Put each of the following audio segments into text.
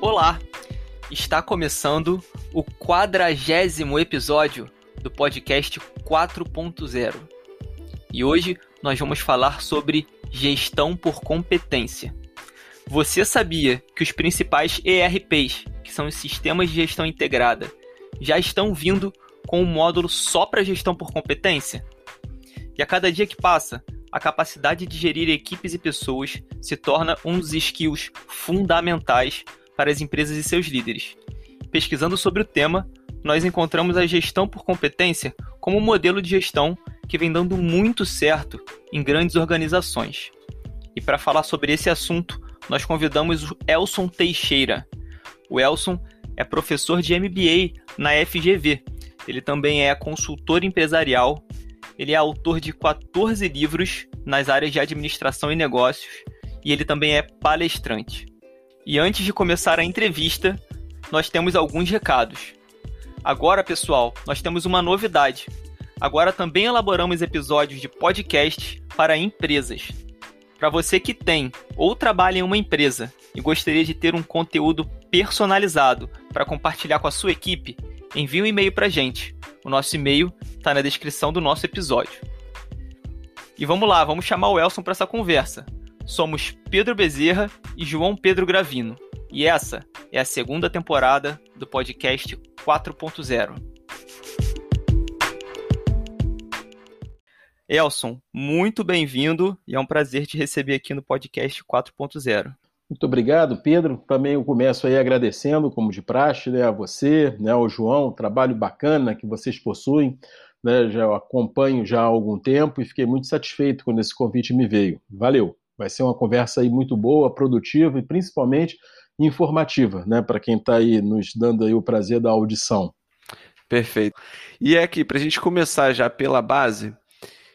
Olá! Está começando o quadragésimo episódio do podcast 4.0. E hoje nós vamos falar sobre gestão por competência. Você sabia que os principais ERPs, que são os sistemas de gestão integrada, já estão vindo com um módulo só para gestão por competência? E a cada dia que passa, a capacidade de gerir equipes e pessoas se torna um dos skills fundamentais para as empresas e seus líderes. Pesquisando sobre o tema, nós encontramos a gestão por competência como um modelo de gestão que vem dando muito certo em grandes organizações. E para falar sobre esse assunto, nós convidamos o Elson Teixeira. O Elson é professor de MBA na FGV. Ele também é consultor empresarial ele é autor de 14 livros nas áreas de administração e negócios e ele também é palestrante. E antes de começar a entrevista, nós temos alguns recados. Agora, pessoal, nós temos uma novidade. Agora também elaboramos episódios de podcast para empresas. Para você que tem ou trabalha em uma empresa e gostaria de ter um conteúdo personalizado para compartilhar com a sua equipe, envie um e-mail para a gente. O nosso e-mail está na descrição do nosso episódio. E vamos lá, vamos chamar o Elson para essa conversa. Somos Pedro Bezerra e João Pedro Gravino. E essa é a segunda temporada do podcast 4.0. Elson, muito bem-vindo e é um prazer te receber aqui no podcast 4.0. Muito obrigado, Pedro. Também eu começo aí agradecendo, como de praxe, né, a você, né, ao João, o trabalho bacana que vocês possuem. Né, já acompanho já há algum tempo e fiquei muito satisfeito quando esse convite me veio. Valeu. Vai ser uma conversa aí muito boa, produtiva e principalmente informativa, né, para quem está aí nos dando aí o prazer da audição. Perfeito. E é aqui, para a gente começar já pela base,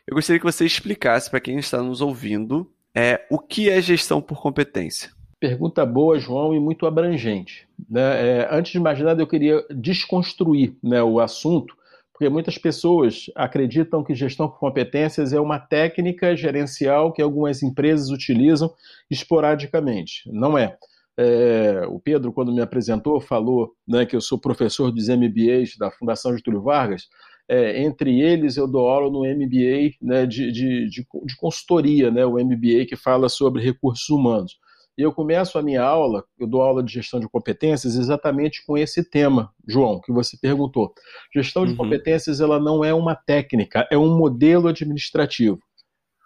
eu gostaria que você explicasse para quem está nos ouvindo é, o que é gestão por competência. Pergunta boa, João, e muito abrangente. Né? É, antes de mais nada, eu queria desconstruir né, o assunto, porque muitas pessoas acreditam que gestão por competências é uma técnica gerencial que algumas empresas utilizam esporadicamente. Não é. É, o Pedro, quando me apresentou, falou né, que eu sou professor dos MBAs da Fundação Getúlio Vargas. É, entre eles, eu dou aula no MBA né, de, de, de, de, consultoria, né, o MBA que fala sobre recursos humanos. E eu começo a minha aula, eu dou aula de gestão de competências exatamente com esse tema, João, que você perguntou. Gestão de uhum. competências ela não é uma técnica, é um modelo administrativo.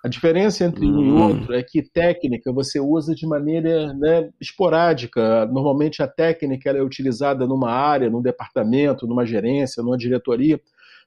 A diferença entre um e uhum. outro é que técnica você usa de maneira né, esporádica. Normalmente a técnica é utilizada numa área, num departamento, numa gerência, numa diretoria.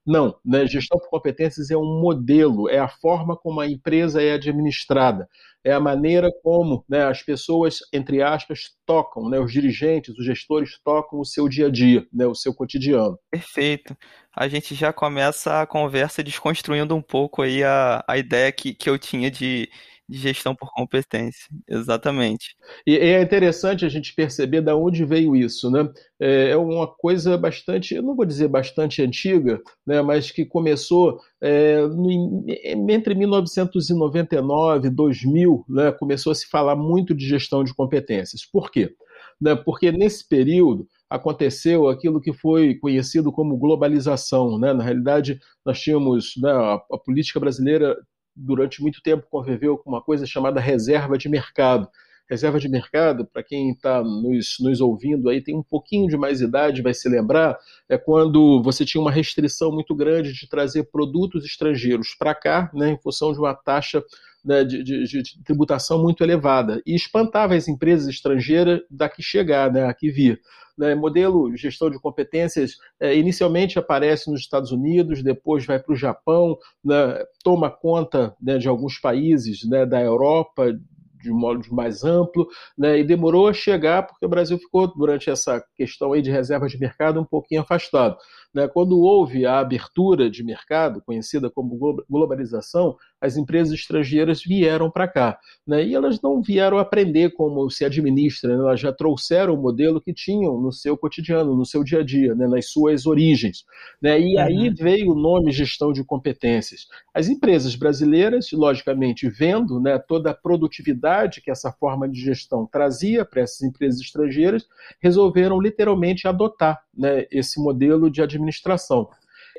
Não, né? gestão por competências é um modelo, é a forma como a empresa é administrada, é a maneira como né, as pessoas, entre aspas, tocam, né, os dirigentes, os gestores tocam o seu dia a dia, né, o seu cotidiano. Perfeito. A gente já começa a conversa desconstruindo um pouco aí a, a ideia que, que eu tinha de, de gestão por competência, exatamente. E é interessante a gente perceber da onde veio isso, né? É, é uma coisa bastante, eu não vou dizer bastante antiga, né, mas que começou é, no, entre 1999 e 2000, né, começou a se falar muito de gestão de competências. Por quê? Né, porque nesse período aconteceu aquilo que foi conhecido como globalização. Né? Na realidade, nós tínhamos né, a, a política brasileira durante muito tempo conviveu com uma coisa chamada reserva de mercado. Reserva de mercado, para quem está nos, nos ouvindo aí, tem um pouquinho de mais idade, vai se lembrar, é quando você tinha uma restrição muito grande de trazer produtos estrangeiros para cá, né, em função de uma taxa né, de, de, de, tributação muito elevada, e espantava as empresas estrangeiras daqui chegar, né, aqui vir né, modelo gestão de competências é, inicialmente aparece nos Estados Unidos, depois vai para o Japão, né, toma conta né, de alguns países né, da Europa, de um modo mais amplo, né, e demorou a chegar porque o Brasil ficou, durante essa questão aí de reserva de mercado, um pouquinho afastado. Né? Quando houve a abertura de mercado, conhecida como globalização, as empresas estrangeiras vieram para cá. Né? E elas não vieram aprender como se administra, né? elas já trouxeram o modelo que tinham no seu cotidiano, no seu dia a dia, né? nas suas origens. Né? E uhum. aí veio o nome gestão de competências. As empresas brasileiras, logicamente, vendo né, toda a produtividade que essa forma de gestão trazia para essas empresas estrangeiras, resolveram literalmente adotar né, esse modelo de administração.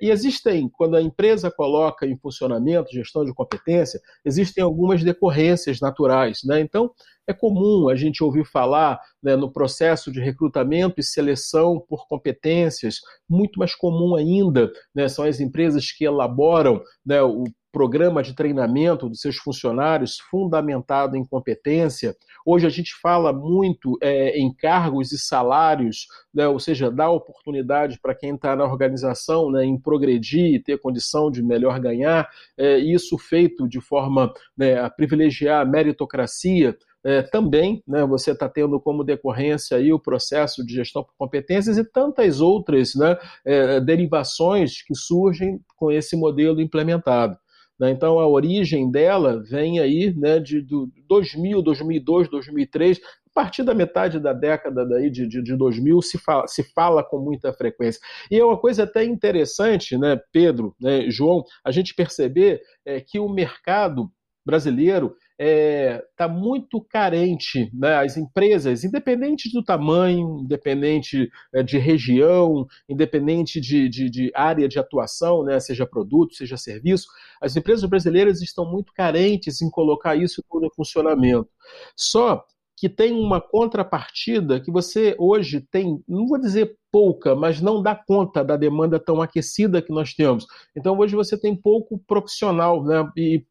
E existem, quando a empresa coloca em funcionamento gestão de competência, existem algumas decorrências naturais. Né? Então, é comum a gente ouvir falar né, no processo de recrutamento e seleção por competências, muito mais comum ainda né, são as empresas que elaboram né, o programa de treinamento dos seus funcionários fundamentado em competência. Hoje a gente fala muito é, em cargos e salários, né, ou seja, dá oportunidade para quem está na organização né, em progredir e ter condição de melhor ganhar, é, isso feito de forma né, a privilegiar a meritocracia. É, também né, você está tendo como decorrência aí o processo de gestão por competências e tantas outras né, é, derivações que surgem com esse modelo implementado. Né? Então, a origem dela vem aí né, de do 2000, 2002, 2003, a partir da metade da década daí de, de, de 2000 se fala, se fala com muita frequência. E é uma coisa até interessante, né, Pedro, né, João, a gente perceber é, que o mercado brasileiro está é, tá muito carente. Né? As empresas, independente do tamanho, independente é, de região, independente de, de, de, área de atuação, né? seja produto, seja serviço, as empresas brasileiras estão muito carentes em colocar isso em funcionamento. Só que tem uma contrapartida que você hoje tem, não vou dizer pouca, mas não dá conta da demanda tão aquecida que nós temos. Então hoje você tem pouco profissional, né? E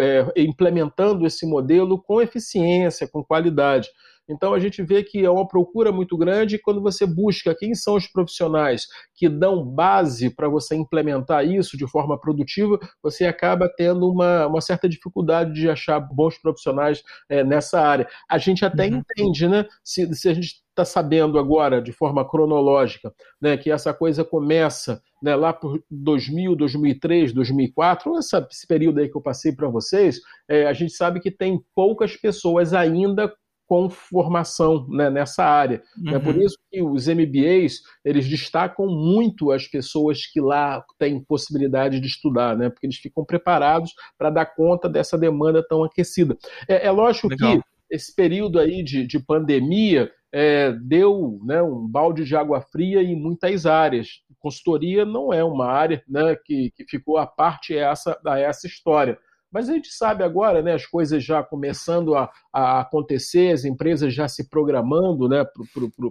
é, implementando esse modelo com eficiência, com qualidade. Então a gente vê que é uma procura muito grande quando você busca quem são os profissionais que dão base para você implementar isso de forma produtiva, você acaba tendo uma, uma certa dificuldade de achar bons profissionais é, nessa área. A gente até uhum. entende, né? Se, se a gente está sabendo agora, de forma cronológica, né, que essa coisa começa né, lá por 2000, 2003, 2004, essa, esse período aí que eu passei para vocês, é, a gente sabe que tem poucas pessoas ainda com formação né, nessa área. Uhum. É por isso que os MBAs eles destacam muito as pessoas que lá têm possibilidade de estudar, né, porque eles ficam preparados para dar conta dessa demanda tão aquecida. É, é lógico Legal. que esse período aí de, de pandemia é, deu né, um balde de água fria em muitas áreas. Consultoria não é uma área né, que, que ficou à parte essa, a essa história. Mas a gente sabe agora, né, as coisas já começando a, a acontecer, as empresas já se programando né,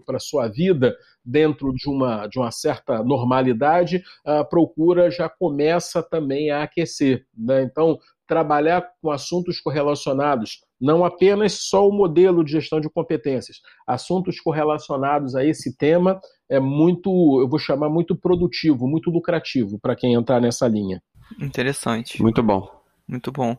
para a sua vida dentro de uma, de uma certa normalidade, a procura já começa também a aquecer. Né? Então, trabalhar com assuntos correlacionados, não apenas só o modelo de gestão de competências, assuntos correlacionados a esse tema é muito, eu vou chamar muito produtivo, muito lucrativo para quem entrar nessa linha. Interessante. Muito bom. Muito bom.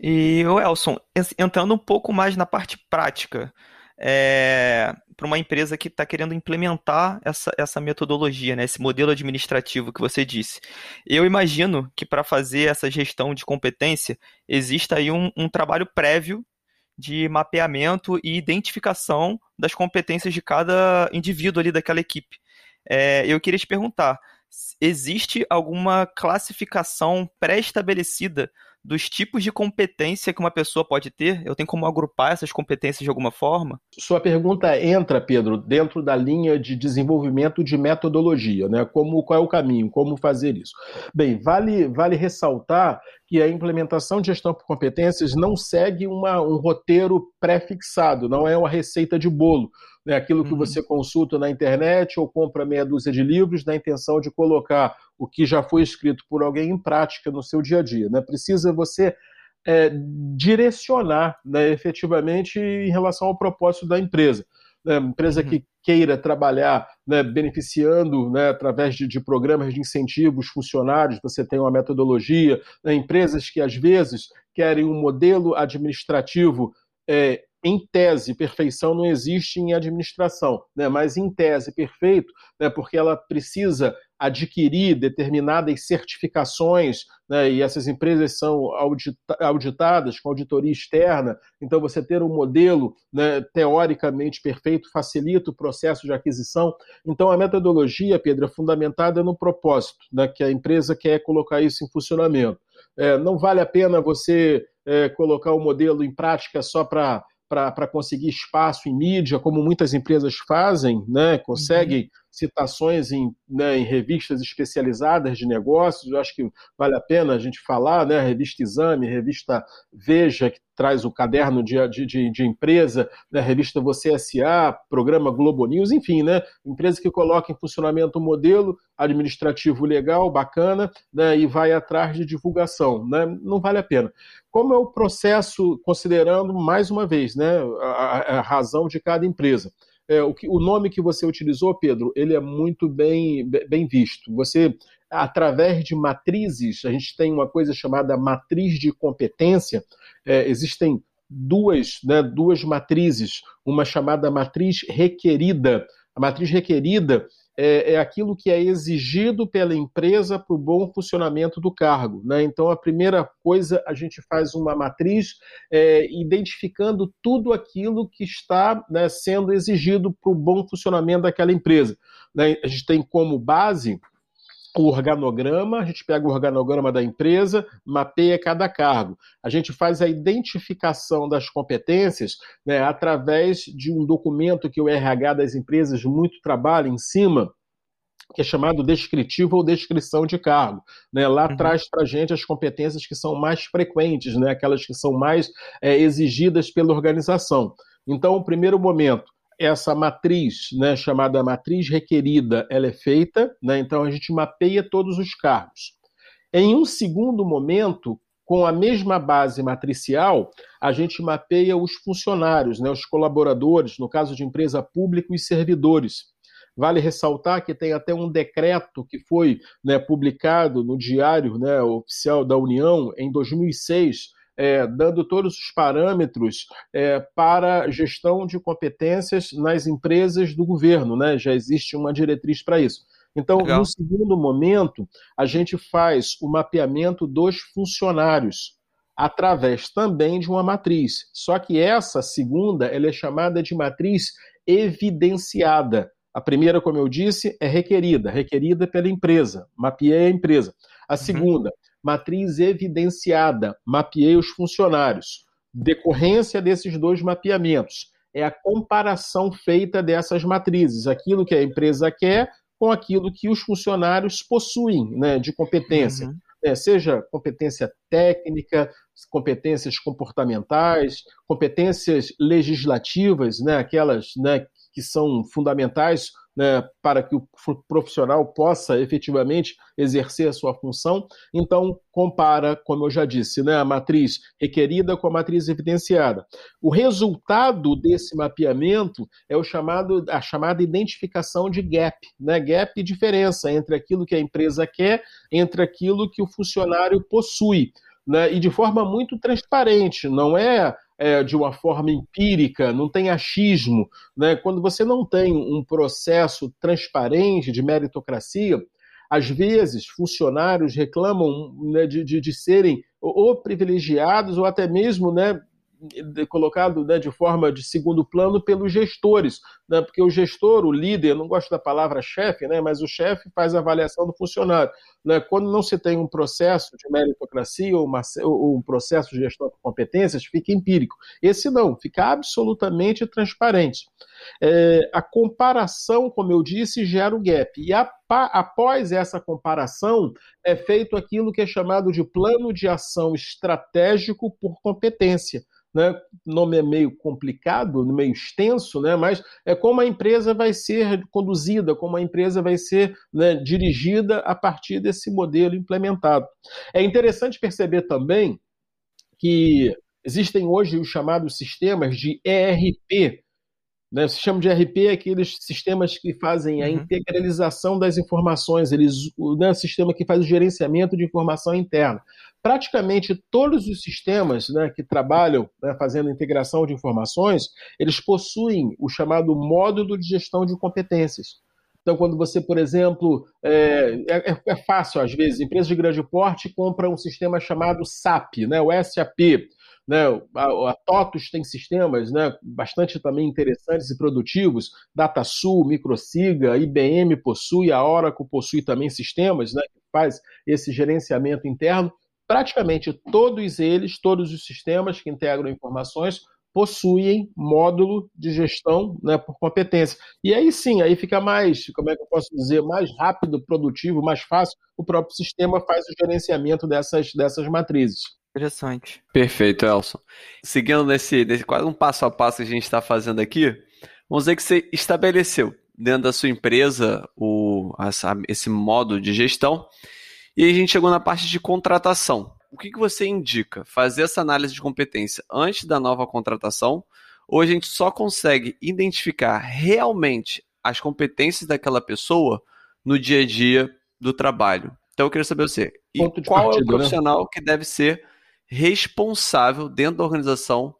E o Elson, entrando um pouco mais na parte prática, é, para uma empresa que está querendo implementar essa, essa metodologia, né, esse modelo administrativo que você disse. Eu imagino que para fazer essa gestão de competência exista aí um, um trabalho prévio de mapeamento e identificação das competências de cada indivíduo ali daquela equipe. É, eu queria te perguntar, existe alguma classificação pré-estabelecida dos tipos de competência que uma pessoa pode ter? Eu tenho como agrupar essas competências de alguma forma? Sua pergunta entra, Pedro, dentro da linha de desenvolvimento de metodologia, né? Como qual é o caminho, como fazer isso? Bem, vale vale ressaltar que a implementação de gestão por competências não segue uma, um roteiro pré-fixado, não é uma receita de bolo, né? Aquilo que uhum. você consulta na internet ou compra meia dúzia de livros na intenção de colocar o que já foi escrito por alguém em prática no seu dia a dia. Né? Precisa você é, direcionar né, efetivamente em relação ao propósito da empresa. Né? Empresa uhum. que queira trabalhar né, beneficiando né, através de, de, programas de incentivos funcionários, você tem uma metodologia, né, empresas que às vezes querem um modelo administrativo é, em tese, perfeição não existe em administração, né? mas em tese, perfeito, né? porque ela precisa adquirir determinadas certificações, né? e essas empresas são auditadas com auditoria externa, então você ter um modelo né, teoricamente perfeito facilita o processo de aquisição. Então a metodologia, Pedro, é fundamentada no propósito, né, que a empresa quer colocar isso em funcionamento. É, não vale a pena você é, colocar o modelo em prática só para para conseguir espaço em mídia, como muitas empresas fazem, né? conseguem uhum. Citações em, né, em, revistas especializadas de negócios. Eu acho que vale a pena a gente falar, né? Revista Exame, revista Veja, que traz o caderno de, de, de empresa, né? revista Você SA, programa Globo News, enfim, né? empresa que coloca em funcionamento um modelo administrativo legal, bacana, né? e vai atrás de divulgação. Né? Não vale a pena como é o processo, considerando mais uma vez né, a, a razão de cada empresa. É, o, que, o, nome que você utilizou, Pedro, ele é muito bem, bem visto. Você, através de matrizes, a gente tem uma coisa chamada matriz de competência, é, existem duas, né, duas matrizes, uma chamada matriz requerida. A matriz requerida é, é aquilo que é exigido pela empresa para o bom funcionamento do cargo. Né? Então, a primeira coisa, a gente faz uma matriz é, identificando tudo aquilo que está né, sendo exigido para o bom funcionamento daquela empresa. Né? A gente tem como base o organograma, a gente pega o organograma da empresa, mapeia cada cargo. A gente faz a identificação das competências né, através de um documento que o RH das empresas muito trabalha em cima, que é chamado descritivo ou descrição de cargo. Né? Lá uhum. traz para a gente as competências que são mais frequentes, né? aquelas que são mais é, exigidas pela organização. Então, o primeiro momento, essa matriz, né, chamada matriz requerida, ela é feita, né, então a gente mapeia todos os cargos. Em um segundo momento, com a mesma base matricial, a gente mapeia os funcionários, né, os colaboradores, no caso de empresa pública, os servidores. Vale ressaltar que tem até um decreto que foi né, publicado no Diário né, Oficial da União em 2006, é, dando todos os parâmetros é, para gestão de competências nas empresas do governo. Né? Já existe uma diretriz para isso. Então, Legal. no segundo momento, a gente faz o mapeamento dos funcionários através também de uma matriz. Só que essa segunda ela é chamada de matriz evidenciada. A primeira, como eu disse, é requerida, requerida pela empresa, mapeei a empresa. A uhum. Matriz evidenciada, mapeei os funcionários. Decorrência desses dois mapeamentos é a comparação feita dessas matrizes, aquilo que a empresa quer com aquilo que os funcionários possuem né, de competência. Uhum. É, seja competência técnica, competências comportamentais, competências legislativas, né, aquelas né, que são fundamentais né, para que o profissional possa efetivamente exercer a sua função. Então, compara, como eu já disse, né, a matriz requerida com a matriz evidenciada. O resultado desse mapeamento é o chamado, a chamada identificação de gap, né, gap diferença entre aquilo que a empresa quer, entre aquilo que o funcionário possui. Né, e de forma muito transparente, não é é, de uma forma empírica, não tem achismo. Né? Quando você não tem um processo transparente de meritocracia, às vezes funcionários reclamam né, de, de, de, serem ou privilegiados ou até mesmo né, colocado né, de forma de segundo plano pelos gestores, né, porque o gestor, o líder, não gosto da palavra chefe, né, mas o chefe faz a avaliação do funcionário. Né, quando não se tem um processo de meritocracia ou, uma, ou um processo de gestão de competências, fica empírico. Esse não, fica absolutamente transparente. É, a comparação, como eu disse, gera o gap. E a, após essa comparação, é feito aquilo que é chamado de plano de ação estratégico por competência né? O nome é meio complicado, meio extenso, né? mas é como a empresa vai ser conduzida, como a empresa vai ser né, dirigida a partir desse modelo implementado. É interessante perceber também que existem hoje os chamados sistemas de ERP, Né? O sistema de RP é aqueles sistemas que fazem a uhum. integralização das informações, eles, né, o sistema que faz o gerenciamento de informação interna. Praticamente todos os sistemas né, que trabalham né, fazendo integração de informações, eles possuem o chamado módulo de gestão de competências. Então, quando você, por exemplo, é, é, é fácil às vezes, empresas de grande porte compram um sistema chamado SAP, né, o SAP, né? A, a TOTUS tem sistemas né, bastante também interessantes e produtivos. DataSul, Microsiga, IBM possui, a Oracle possui também sistemas né, que faz esse gerenciamento interno. Praticamente todos eles, todos os sistemas que integram informações, possuem módulo de gestão né, por competência. E aí sim, aí fica mais, como é que eu posso dizer, mais rápido, produtivo, mais fácil. O próprio sistema faz o gerenciamento dessas, dessas matrizes. Interessante. Perfeito, Elson. Seguindo nesse, nesse quase um passo a passo que a gente está fazendo aqui, vamos dizer que você estabeleceu dentro da sua empresa o, essa, esse modo de gestão e a gente chegou na parte de contratação. O que, que você indica? Fazer essa análise de competência antes da nova contratação ou a gente só consegue identificar realmente as competências daquela pessoa no dia a dia do trabalho? Então eu queria saber você, e qual partido, é o né? profissional né? que deve ser responsável dentro da organização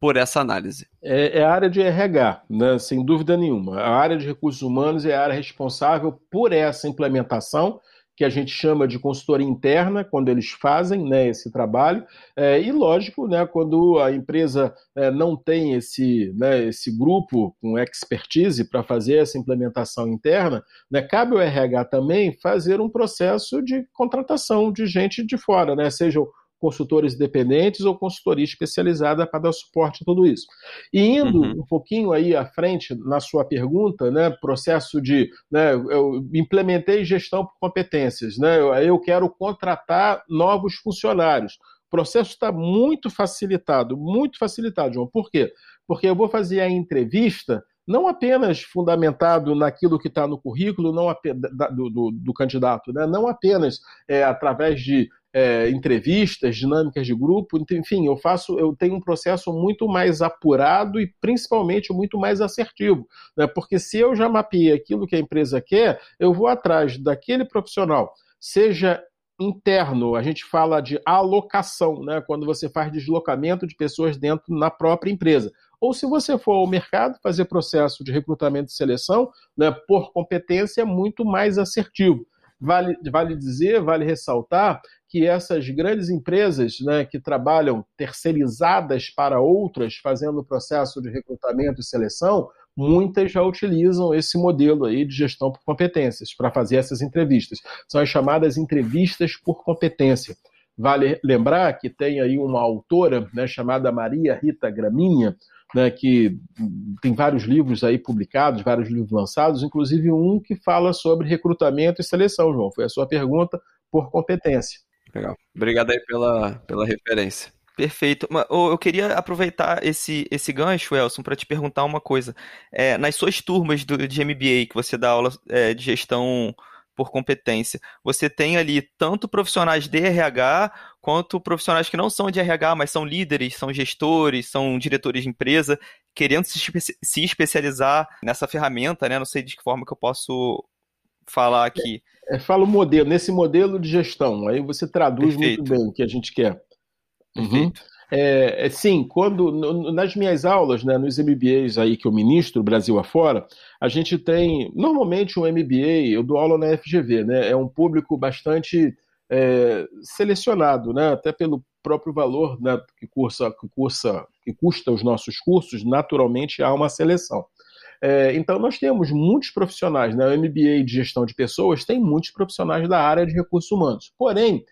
por essa análise? É, é, a área de RH, né, sem dúvida nenhuma. A área de recursos humanos é a área responsável por essa implementação, que a gente chama de consultoria interna, quando eles fazem né, esse trabalho. É, e, lógico, né, quando a empresa é, não tem esse, né, esse grupo com expertise para fazer essa implementação interna, né, cabe ao RH também fazer um processo de contratação de gente de fora, né, seja consultores independentes ou consultoria especializada para dar suporte a tudo isso. E indo uhum. um pouquinho aí à frente na sua pergunta, né, processo de, né, eu implementei gestão por competências, né, eu quero contratar novos funcionários. O processo está muito facilitado, muito facilitado, João. Por quê? Porque eu vou fazer a entrevista não apenas fundamentado naquilo que está no currículo não do, do, do, candidato, né? não apenas é, através de é, entrevistas, dinâmicas de grupo, enfim, eu faço, eu tenho um processo muito mais apurado e principalmente muito mais assertivo, né? porque se eu já mapeei aquilo que a empresa quer, eu vou atrás daquele profissional, seja interno, a gente fala de alocação, né? quando você faz deslocamento de pessoas dentro na própria empresa. Ou se você for ao mercado fazer processo de recrutamento e seleção, né, por competência, é muito mais assertivo. Vale, vale dizer, vale ressaltar que essas grandes empresas né, que trabalham terceirizadas para outras, fazendo o processo de recrutamento e seleção, muitas já utilizam esse modelo aí de gestão por competências para fazer essas entrevistas. São as chamadas entrevistas por competência. Vale lembrar que tem aí uma autora né, chamada Maria Rita Graminha, né, que tem vários livros aí publicados, vários livros lançados, inclusive um que fala sobre recrutamento e seleção, João. Foi a sua pergunta por competência. Legal. Obrigado aí pela, pela referência. Perfeito. Eu queria aproveitar esse, esse gancho, Elson, para te perguntar uma coisa. É, nas suas turmas do, de MBA, que você dá aula é, de gestão por competência. Você tem ali tanto profissionais de RH quanto profissionais que não são de RH, mas são líderes, são gestores, são diretores de empresa, querendo se, se especializar nessa ferramenta, né? Não sei de que forma que eu posso falar aqui. É, é, fala o modelo, nesse modelo de gestão, aí você traduz Perfeito. muito bem o que a gente quer. Uhum. É, é, sim, quando no, nas minhas aulas, né, nos MBAs aí que eu ministro Brasil afora, a gente tem normalmente um MBA, eu dou aula na FGV, né, é um público bastante é, selecionado, né, até pelo próprio valor né, que cursa, que cursa, que custa os nossos cursos, naturalmente há uma seleção. É, então, nós temos muitos profissionais, né? o MBA de gestão de pessoas tem muitos profissionais da área de recursos humanos, porém,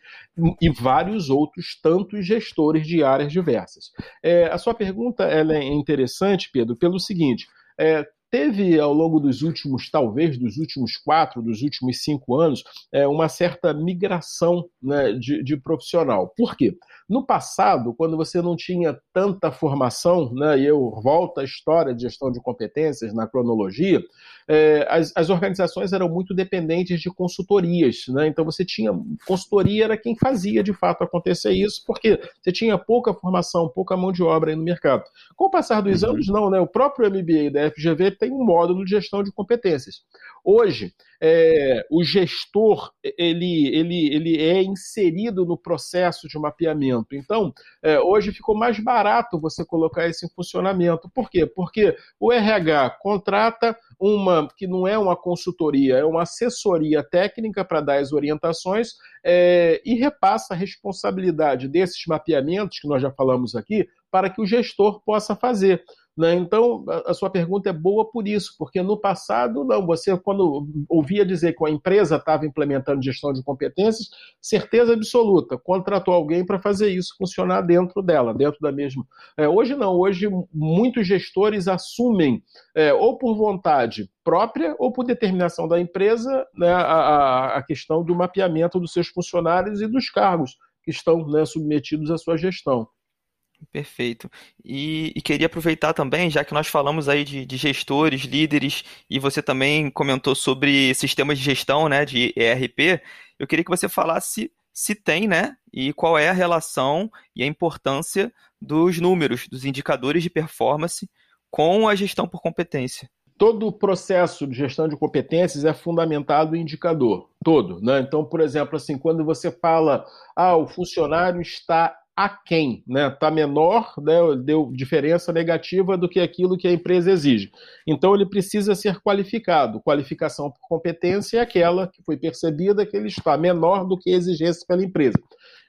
e vários outros, tantos gestores de áreas diversas. É, a sua pergunta ela é interessante, Pedro, pelo seguinte: é, teve ao longo dos últimos, talvez dos últimos quatro, dos últimos cinco anos, é, uma certa migração né, de, de, profissional. Por quê? No passado, quando você não tinha tanta formação, né, e eu volto à história de gestão de competências na cronologia, é, as, as, organizações eram muito dependentes de consultorias. Né? Então você tinha. Consultoria era quem fazia de fato acontecer isso, porque você tinha pouca formação, pouca mão de obra aí no mercado. Com o passar dos uhum. anos, não, né? O próprio MBA da FGV tem um módulo de gestão de competências. Hoje, é, o gestor ele, ele, ele é inserido no processo de mapeamento. Então, é, hoje ficou mais barato você colocar isso em funcionamento. Por quê? Porque o RH contrata uma que não é uma consultoria, é uma assessoria técnica para dar as orientações é, e repassa a responsabilidade desses mapeamentos que nós já falamos aqui para que o gestor possa fazer. Né? Então, a, sua pergunta é boa por isso, porque no passado, não, você, quando ouvia dizer que a empresa estava implementando gestão de competências, certeza absoluta, contratou alguém para fazer isso funcionar dentro dela, dentro da mesma. É, hoje não, hoje muitos gestores assumem, é, ou por vontade própria, ou por determinação da empresa, né, a, a questão do mapeamento dos seus funcionários e dos cargos que estão né, submetidos à sua gestão. Perfeito. E, e, queria aproveitar também, já que nós falamos aí de, de, gestores, líderes, e você também comentou sobre sistemas de gestão, né, de ERP, eu queria que você falasse se tem, né, e qual é a relação e a importância dos números, dos indicadores de performance com a gestão por competência. Todo o processo de gestão de competências é fundamentado em indicador, todo. Né? Então, por exemplo, assim, quando você fala, ah, o funcionário está aquém, né? Está menor, né? deu diferença negativa do que aquilo que a empresa exige. Então ele precisa ser qualificado. Qualificação por competência é aquela que foi percebida que ele está menor do que exigência pela empresa.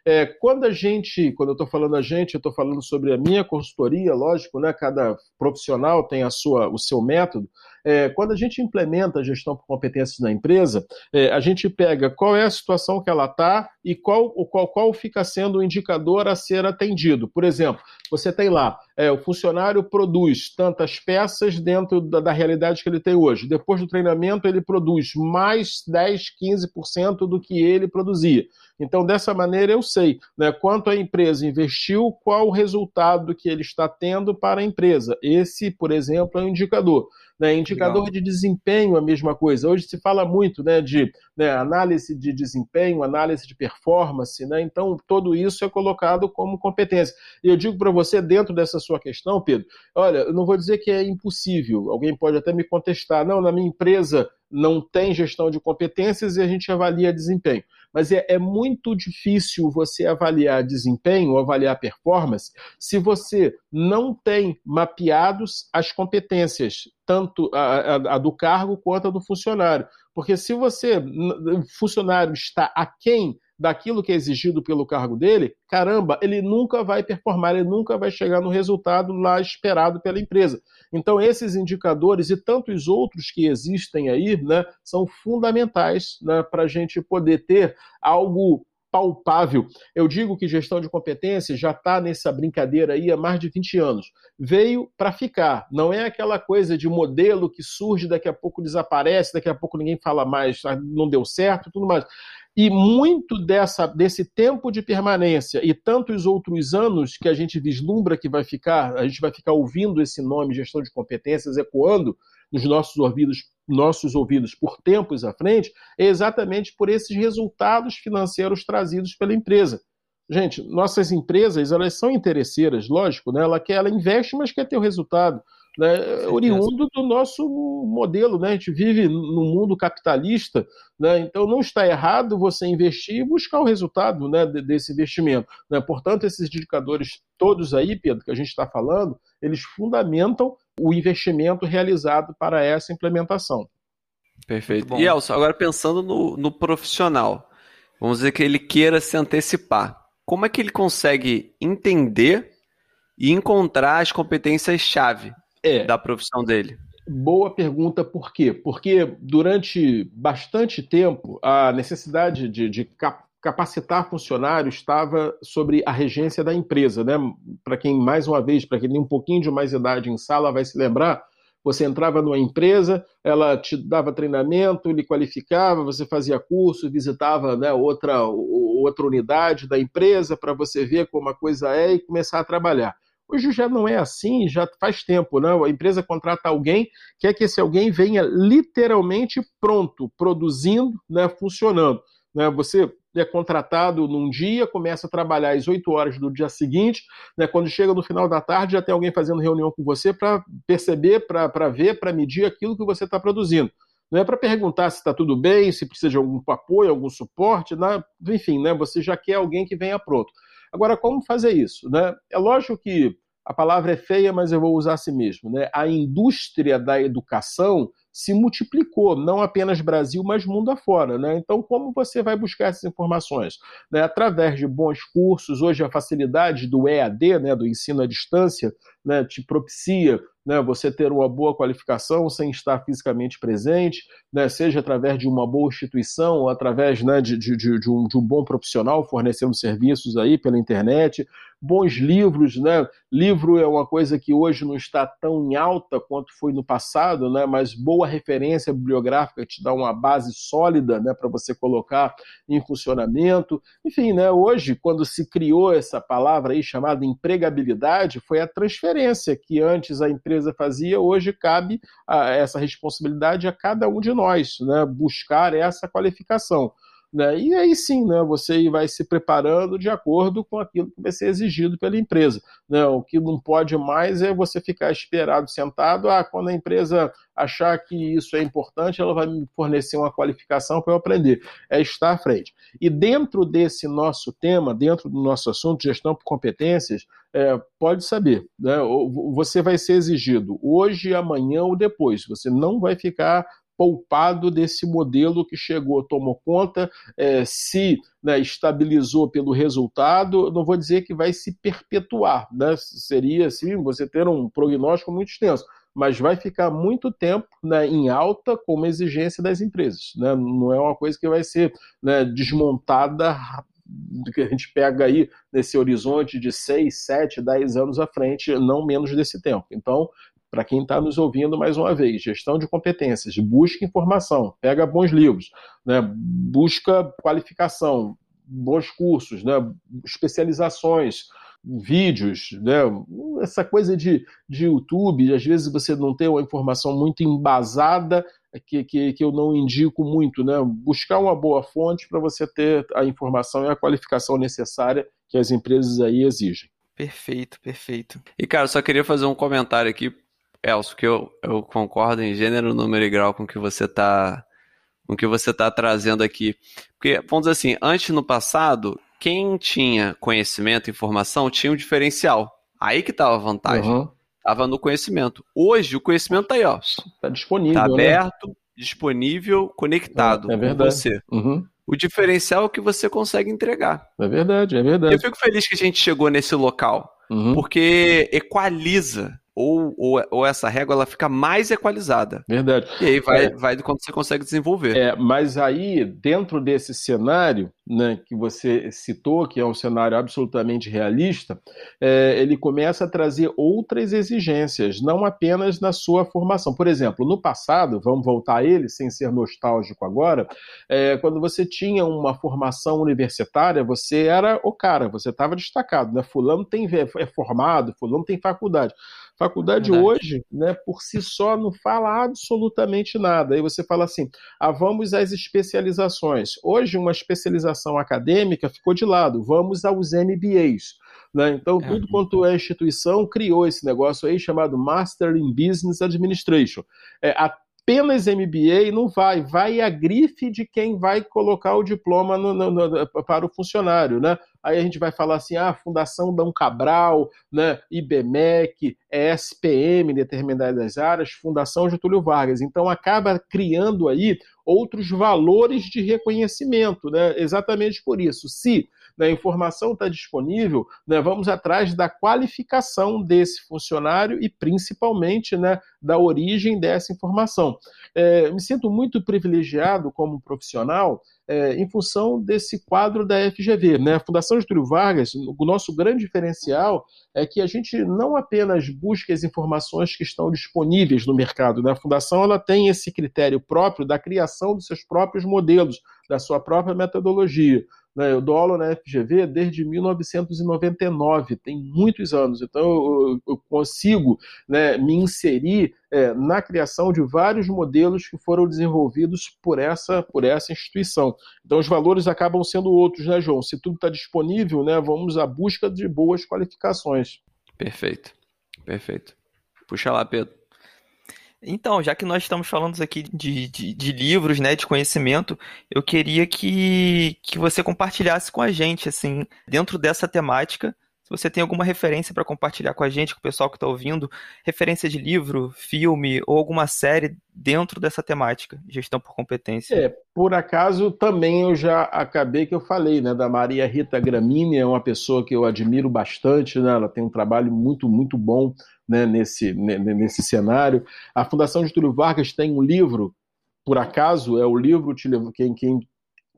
É, quando a gente, quando eu estou falando a gente, eu estou falando sobre a minha consultoria, lógico, né? Cada profissional tem a sua, o seu método. É, quando a gente implementa a gestão por competências na empresa, é, a gente pega qual é a situação que ela está e qual, qual, qual fica sendo o indicador a ser atendido. Por exemplo, você tem lá, é, o funcionário produz tantas peças dentro da, da, realidade que ele tem hoje. Depois do treinamento, ele produz mais 10, 15% do que ele produzia. Então, dessa maneira, eu sei né, quanto a empresa investiu, qual o resultado que ele está tendo para a empresa. Esse, por exemplo, é um indicador. Né? Indicador Legal. de desempenho, a mesma coisa. Hoje se fala muito né, de né, análise de desempenho, análise de performance, né? então tudo isso é colocado como competência. E eu digo para você, dentro dessa sua questão, Pedro, olha, eu não vou dizer que é impossível, alguém pode até me contestar, não, na minha empresa não tem gestão de competências e a gente avalia desempenho. Mas é, é muito difícil você avaliar desempenho avaliar performance se você não tem mapeados as competências, tanto a, a, a do cargo quanto a do funcionário. Porque se você, o funcionário está aquém daquilo que é exigido pelo cargo dele, caramba, ele nunca vai performar, ele nunca vai chegar no resultado lá esperado pela empresa. Então, esses indicadores e tantos outros que existem aí, né, são fundamentais né, para a gente poder ter algo palpável. Eu digo que gestão de competências já está nessa brincadeira aí há mais de 20 anos. Veio para ficar. Não é aquela coisa de modelo que surge, daqui a pouco desaparece, daqui a pouco ninguém fala mais, não deu certo, tudo mais. E muito dessa, desse tempo de permanência e tantos outros anos que a gente vislumbra que vai ficar, a gente vai ficar ouvindo esse nome, gestão de competências, ecoando nos nossos ouvidos, nossos ouvidos por tempos à frente, é exatamente por esses resultados financeiros trazidos pela empresa. Gente, nossas empresas, elas são interesseiras, lógico, né? ela, quer, ela investe, mas quer ter o resultado né, oriundo do nosso modelo. Né? A gente vive num mundo capitalista, né? então não está errado você investir e buscar o resultado né, desse investimento. Né? Portanto, esses indicadores todos aí, Pedro, que a gente está falando, eles fundamentam o investimento realizado para essa implementação. Perfeito. E Elson, agora pensando no, no profissional, vamos dizer que ele queira se antecipar. Como é que ele consegue entender e encontrar as competências-chave é. da profissão dele? Boa pergunta, por quê? Porque durante bastante tempo a necessidade de, de capacitar funcionários estava sobre a regência da empresa. Né? Para quem, mais uma vez, para quem tem um pouquinho de mais idade em sala, vai se lembrar, Você entrava numa empresa, ela te dava treinamento, lhe qualificava, você fazia curso, visitava né, outra, outra unidade da empresa para você ver como a coisa é e começar a trabalhar. Hoje já não é assim, já faz tempo, né? A empresa contrata alguém, quer que esse alguém venha literalmente pronto, produzindo, né, funcionando. Né? Você é contratado num dia, começa a trabalhar às 8 horas do dia seguinte, né, quando chega no final da tarde já tem alguém fazendo reunião com você para perceber, para ver, para medir aquilo que você está produzindo. Não é para perguntar se está tudo bem, se precisa de algum apoio, algum suporte, né? enfim, né, você já quer alguém que venha pronto. Agora, como fazer isso? Né? É lógico que a palavra é feia, mas eu vou usar assim mesmo. Né? A indústria da educação se multiplicou, não apenas Brasil, mas mundo afora. Né? Então, como você vai buscar essas informações? Né? Através de bons cursos, hoje a facilidade do EAD, né, do ensino à distância, né, te propicia né, você ter uma boa qualificação sem estar fisicamente presente, né, seja através de uma boa instituição ou através né, de, de, de, um, de um bom profissional fornecendo serviços aí pela internet, bons livros, né? Livro é uma coisa que hoje não está tão em alta quanto foi no passado, né? Mas boa referência bibliográfica te dá uma base sólida, né, para você colocar em funcionamento. Enfim, né, hoje quando se criou essa palavra aí chamada empregabilidade, foi a transferência que antes a empresa fazia, hoje cabe a essa responsabilidade a cada um de nós, né? Buscar essa qualificação. Né? E aí sim, né, você vai se preparando de acordo com aquilo que vai ser exigido pela empresa. Né? O que não pode mais é você ficar esperado sentado, ah, quando a empresa achar que isso é importante, ela vai me fornecer uma qualificação para eu aprender. É estar à frente. E dentro desse nosso tema, dentro do nosso assunto, gestão por competências, é, pode saber, né? você vai ser exigido hoje, amanhã ou depois. Você não vai ficar poupado desse modelo que chegou, tomou conta, é, se né, estabilizou pelo resultado, não vou dizer que vai se perpetuar, né? seria assim, você ter um prognóstico muito extenso, mas vai ficar muito tempo né, em alta como exigência das empresas. Né? Não é uma coisa que vai ser né, desmontada que a gente pega aí nesse horizonte de 6, 7, 10 anos à frente, não menos desse tempo. Então, para quem está nos ouvindo mais uma vez, gestão de competências, busca informação, pega bons livros, né, busca qualificação, bons cursos, né, especializações, vídeos, né, essa coisa de, de YouTube, às vezes você não tem uma informação muito embasada, que, que, que eu não indico muito, né, buscar uma boa fonte para você ter a informação e a qualificação necessária que as empresas aí exigem. Perfeito, perfeito. E, cara, só queria fazer um comentário aqui Elcio, que eu, eu concordo em gênero, número e grau com o que você está com que você tá trazendo aqui. Porque, vamos dizer assim, antes no passado, quem tinha conhecimento, informação, tinha um diferencial. Aí que estava a vantagem. Uhum. Tava no conhecimento. Hoje, o conhecimento está aí, ó. Tá disponível. Tá aberto, né? disponível, conectado é, é verdade. com você. Uhum. O diferencial é o que você consegue entregar. É verdade, é verdade. Eu fico feliz que a gente chegou nesse local. Uhum. Porque equaliza ou, ou, ou, essa régua ela fica mais equalizada. Verdade. E aí vai, é, vai quando você consegue desenvolver. É, mas aí, dentro desse cenário né, que você citou, que é um cenário absolutamente realista, é, ele começa a trazer outras exigências, não apenas na sua formação. Por exemplo, no passado, vamos voltar a ele, sem ser nostálgico agora, é, quando você tinha uma formação universitária, você era o cara, você estava destacado. Né? Fulano tem, é formado, fulano tem faculdade. Faculdade hoje, né, por si só, não fala absolutamente nada. Aí você fala assim: ah, vamos às especializações. Hoje, uma especialização acadêmica ficou de lado, vamos aos MBAs. Né? Então, é. tudo quanto é instituição criou esse negócio aí chamado Master in Business Administration. É, apenas MBA não vai, vai a grife de quem vai colocar o diploma no, no, no, para o funcionário, né? Aí a gente vai falar assim, ah, Fundação Dom Cabral, né, IBMEC, ESPM em determinadas áreas, Fundação Getúlio Vargas. Então acaba criando aí outros valores de reconhecimento, né? Exatamente por isso. Se né, a informação está disponível, né, vamos atrás da qualificação desse funcionário e principalmente né, da origem dessa informação. É, me sinto muito privilegiado como profissional é, em função desse quadro da FGV. Né? A Fundação Getúlio Vargas, o nosso grande diferencial é que a gente não apenas busca as informações que estão disponíveis no mercado. Né? A Fundação ela tem esse critério próprio da criação dos seus próprios modelos, da sua própria metodologia. Né? Eu dou aula na FGV desde 1999, tem muitos anos, então eu, eu consigo né, me inserir é, na criação de vários modelos que foram desenvolvidos por essa, por essa instituição. Então os valores acabam sendo outros, né, João? Se tudo está disponível, né, vamos à busca de boas qualificações. Perfeito, perfeito. Puxa lá, Pedro. Então, já que nós estamos falando aqui de, de, de, livros, né, de conhecimento, eu queria que, que você compartilhasse com a gente, assim, dentro dessa temática, se você tem alguma referência para compartilhar com a gente, com o pessoal que está ouvindo, referência de livro, filme ou alguma série dentro dessa temática, gestão por competência. É, por acaso também eu já acabei que eu falei, né, da Maria Rita Gramini, é uma pessoa que eu admiro bastante, né, ela tem um trabalho muito, muito bom né, nesse, nesse cenário. A Fundação Getúlio Vargas tem um livro, por acaso, é o livro, quem, quem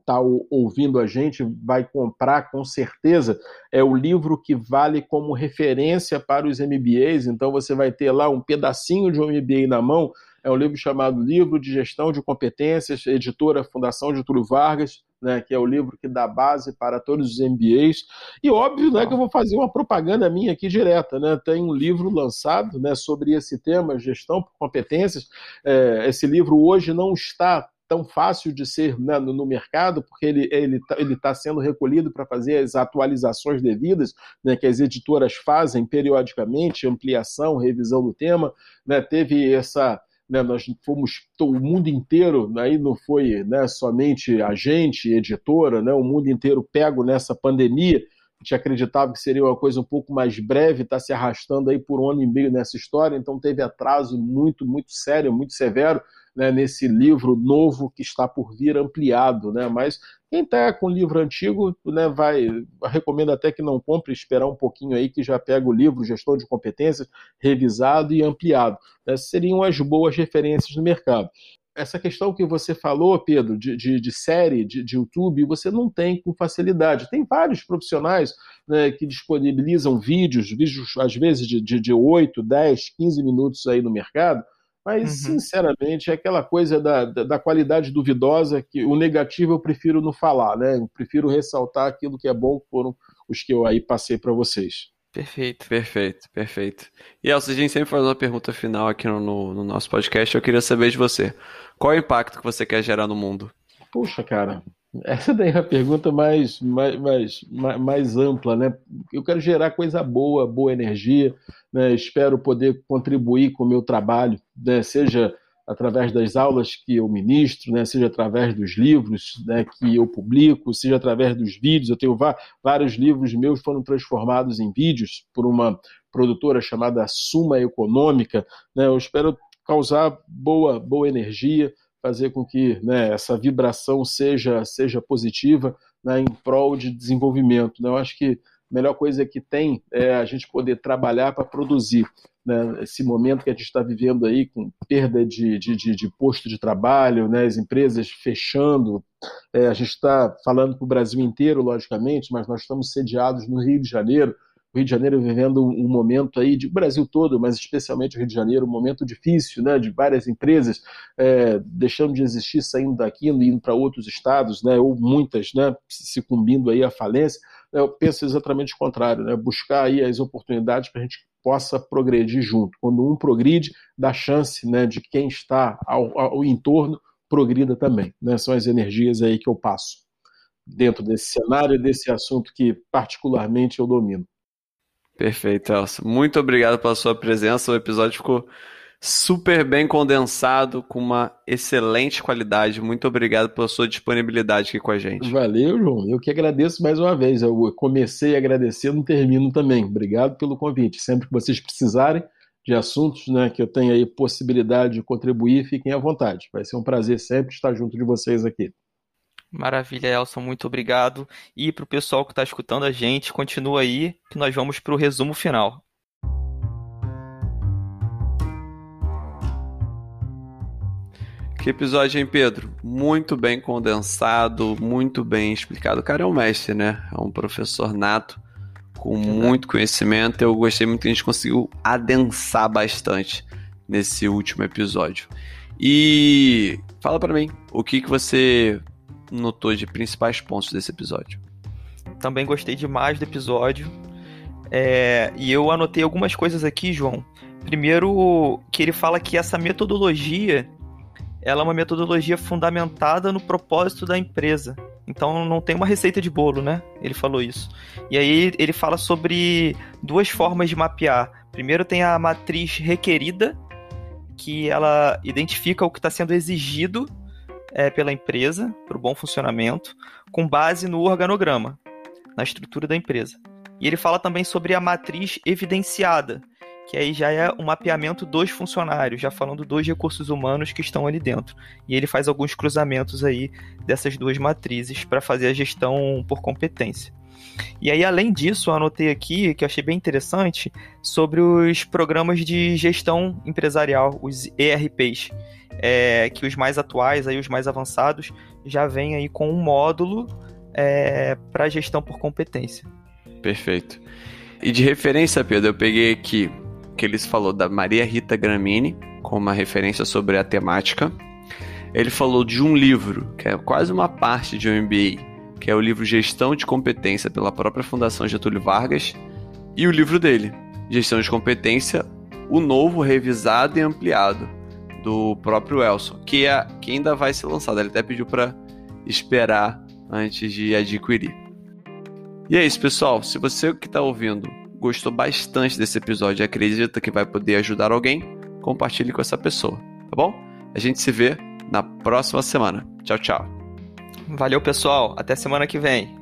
está ouvindo a gente vai comprar com certeza, é o livro que vale como referência para os MBAs. Então você vai ter lá um pedacinho de um MBA na mão. É um livro chamado Livro de Gestão de Competências, editora Fundação Getúlio Vargas, né, que é o livro que dá base para todos os MBAs. E óbvio né, que eu vou fazer uma propaganda minha aqui direta. Né? Tem um livro lançado né, sobre esse tema, gestão por competências. É, esse livro hoje não está tão fácil de ser né, no, no, mercado, porque ele está ele tá, ele tá sendo recolhido para fazer as atualizações devidas, né, que as editoras fazem periodicamente, ampliação, revisão do tema. Né, teve essa. Né, nós fomos o mundo inteiro, aí não foi né, somente a gente, editora, né, o mundo inteiro pego nessa pandemia. A gente acreditava que seria uma coisa um pouco mais breve, está se arrastando aí por um ano e meio nessa história, então teve atraso muito, muito sério, muito severo né, nesse livro novo que está por vir ampliado, né? Mas quem está com livro antigo, né, vai recomendo até que não compre, esperar um pouquinho aí que já pega o livro Gestão de Competências revisado e ampliado. Né? Seriam as boas referências no mercado essa questão que você falou, Pedro, de, de, de série, de, de, YouTube, você não tem com facilidade. Tem vários profissionais né, que disponibilizam vídeos, vídeos às vezes de, de, de 8, 10, 15 minutos aí no mercado, mas, uhum. sinceramente, é aquela coisa da, da, da, qualidade duvidosa que o negativo eu prefiro não falar, né? Eu prefiro ressaltar aquilo que é bom, que foram os que eu aí passei para vocês. Perfeito. Perfeito, perfeito. E Elcio, a gente sempre faz uma pergunta final aqui no, no, no nosso podcast. Eu queria saber de você. Qual é o impacto que você quer gerar no mundo? Puxa, cara, essa daí é a pergunta mais, mais, mais, mais ampla, né? Eu quero gerar coisa boa, boa energia, né? espero poder contribuir com o meu trabalho, né? seja através das aulas que eu ministro, né? seja através dos livros né? que eu publico, seja através dos vídeos. Eu tenho vários livros meus foram transformados em vídeos por uma produtora chamada Suma Econômica. Né? Eu espero causar boa, boa energia, fazer com que né, essa vibração seja, seja positiva né, em prol de desenvolvimento. Né? Eu acho que a melhor coisa que tem é a gente poder trabalhar para produzir. Né? Esse momento que a gente está vivendo aí, com perda de, de, de, de posto de trabalho, né? as empresas fechando, é, a gente está falando para o Brasil inteiro, logicamente, mas nós estamos sediados no Rio de Janeiro, o Rio de Janeiro vivendo um momento aí, de o Brasil todo, mas especialmente o Rio de Janeiro, um momento difícil, né, de várias empresas é, deixando de existir, saindo daqui, indo para outros estados, né, ou muitas, né, se cumbindo aí a falência. Eu penso exatamente o contrário, né, buscar aí as oportunidades para a gente possa progredir junto. Quando um progride, dá chance, né, de quem está ao, ao entorno progrida também. Né, são as energias aí que eu passo dentro desse cenário, desse assunto que particularmente eu domino. Perfeito, Elcio. Muito obrigado pela sua presença. O episódio ficou super bem condensado, com uma excelente qualidade. Muito obrigado pela sua disponibilidade aqui com a gente. Valeu, João. Eu que agradeço mais uma vez. Eu comecei a agradecer, não termino também. Obrigado pelo convite. Sempre que vocês precisarem de assuntos né, que eu tenha aí possibilidade de contribuir, fiquem à vontade. Vai ser um prazer sempre estar junto de vocês aqui. Maravilha, Elson, muito obrigado. E para o pessoal que está escutando a gente, continua aí que nós vamos para o resumo final. Que episódio, hein, Pedro? Muito bem condensado, muito bem explicado. O cara é um mestre, né? É um professor nato, com muito conhecimento. Eu gostei muito que a gente conseguiu adensar bastante nesse último episódio. E fala para mim, o que, que você notou de principais pontos desse episódio? Também gostei demais do episódio. É, e eu anotei algumas coisas aqui, João. Primeiro, que ele fala que essa metodologia ela é uma metodologia fundamentada no propósito da empresa. Então não tem uma receita de bolo, né? Ele falou isso. E aí ele fala sobre duas formas de mapear. Primeiro tem a matriz requerida, que ela identifica o que está sendo exigido é, pela empresa para o bom funcionamento, com base no organograma, na estrutura da empresa. E ele fala também sobre a matriz evidenciada, que aí já é o mapeamento dos funcionários, já falando dos recursos humanos que estão ali dentro. E ele faz alguns cruzamentos aí dessas duas matrizes para fazer a gestão por competência. E aí, além disso, eu anotei aqui, que eu achei bem interessante, sobre os programas de gestão empresarial, os ERPs, é, que os mais atuais, aí, os mais avançados, já vêm aí com um módulo é, para gestão por competência. Perfeito. E de referência, Pedro, eu peguei aqui que eles falou da Maria Rita Gramini, com uma referência sobre a temática. Ele falou de um livro, que é quase uma parte de um MBA, que é o livro Gestão de Competência pela própria Fundação Getúlio Vargas, e o livro dele, Gestão de Competência, o novo, revisado e ampliado, do próprio Elson, que, é, que ainda vai ser lançado. Ele até pediu para esperar antes de adquirir. E é isso, pessoal. Se você que está ouvindo gostou bastante desse episódio e acredita que vai poder ajudar alguém, compartilhe com essa pessoa, tá bom? A gente se vê na próxima semana. Tchau, tchau. Valeu, pessoal. Até semana que vem.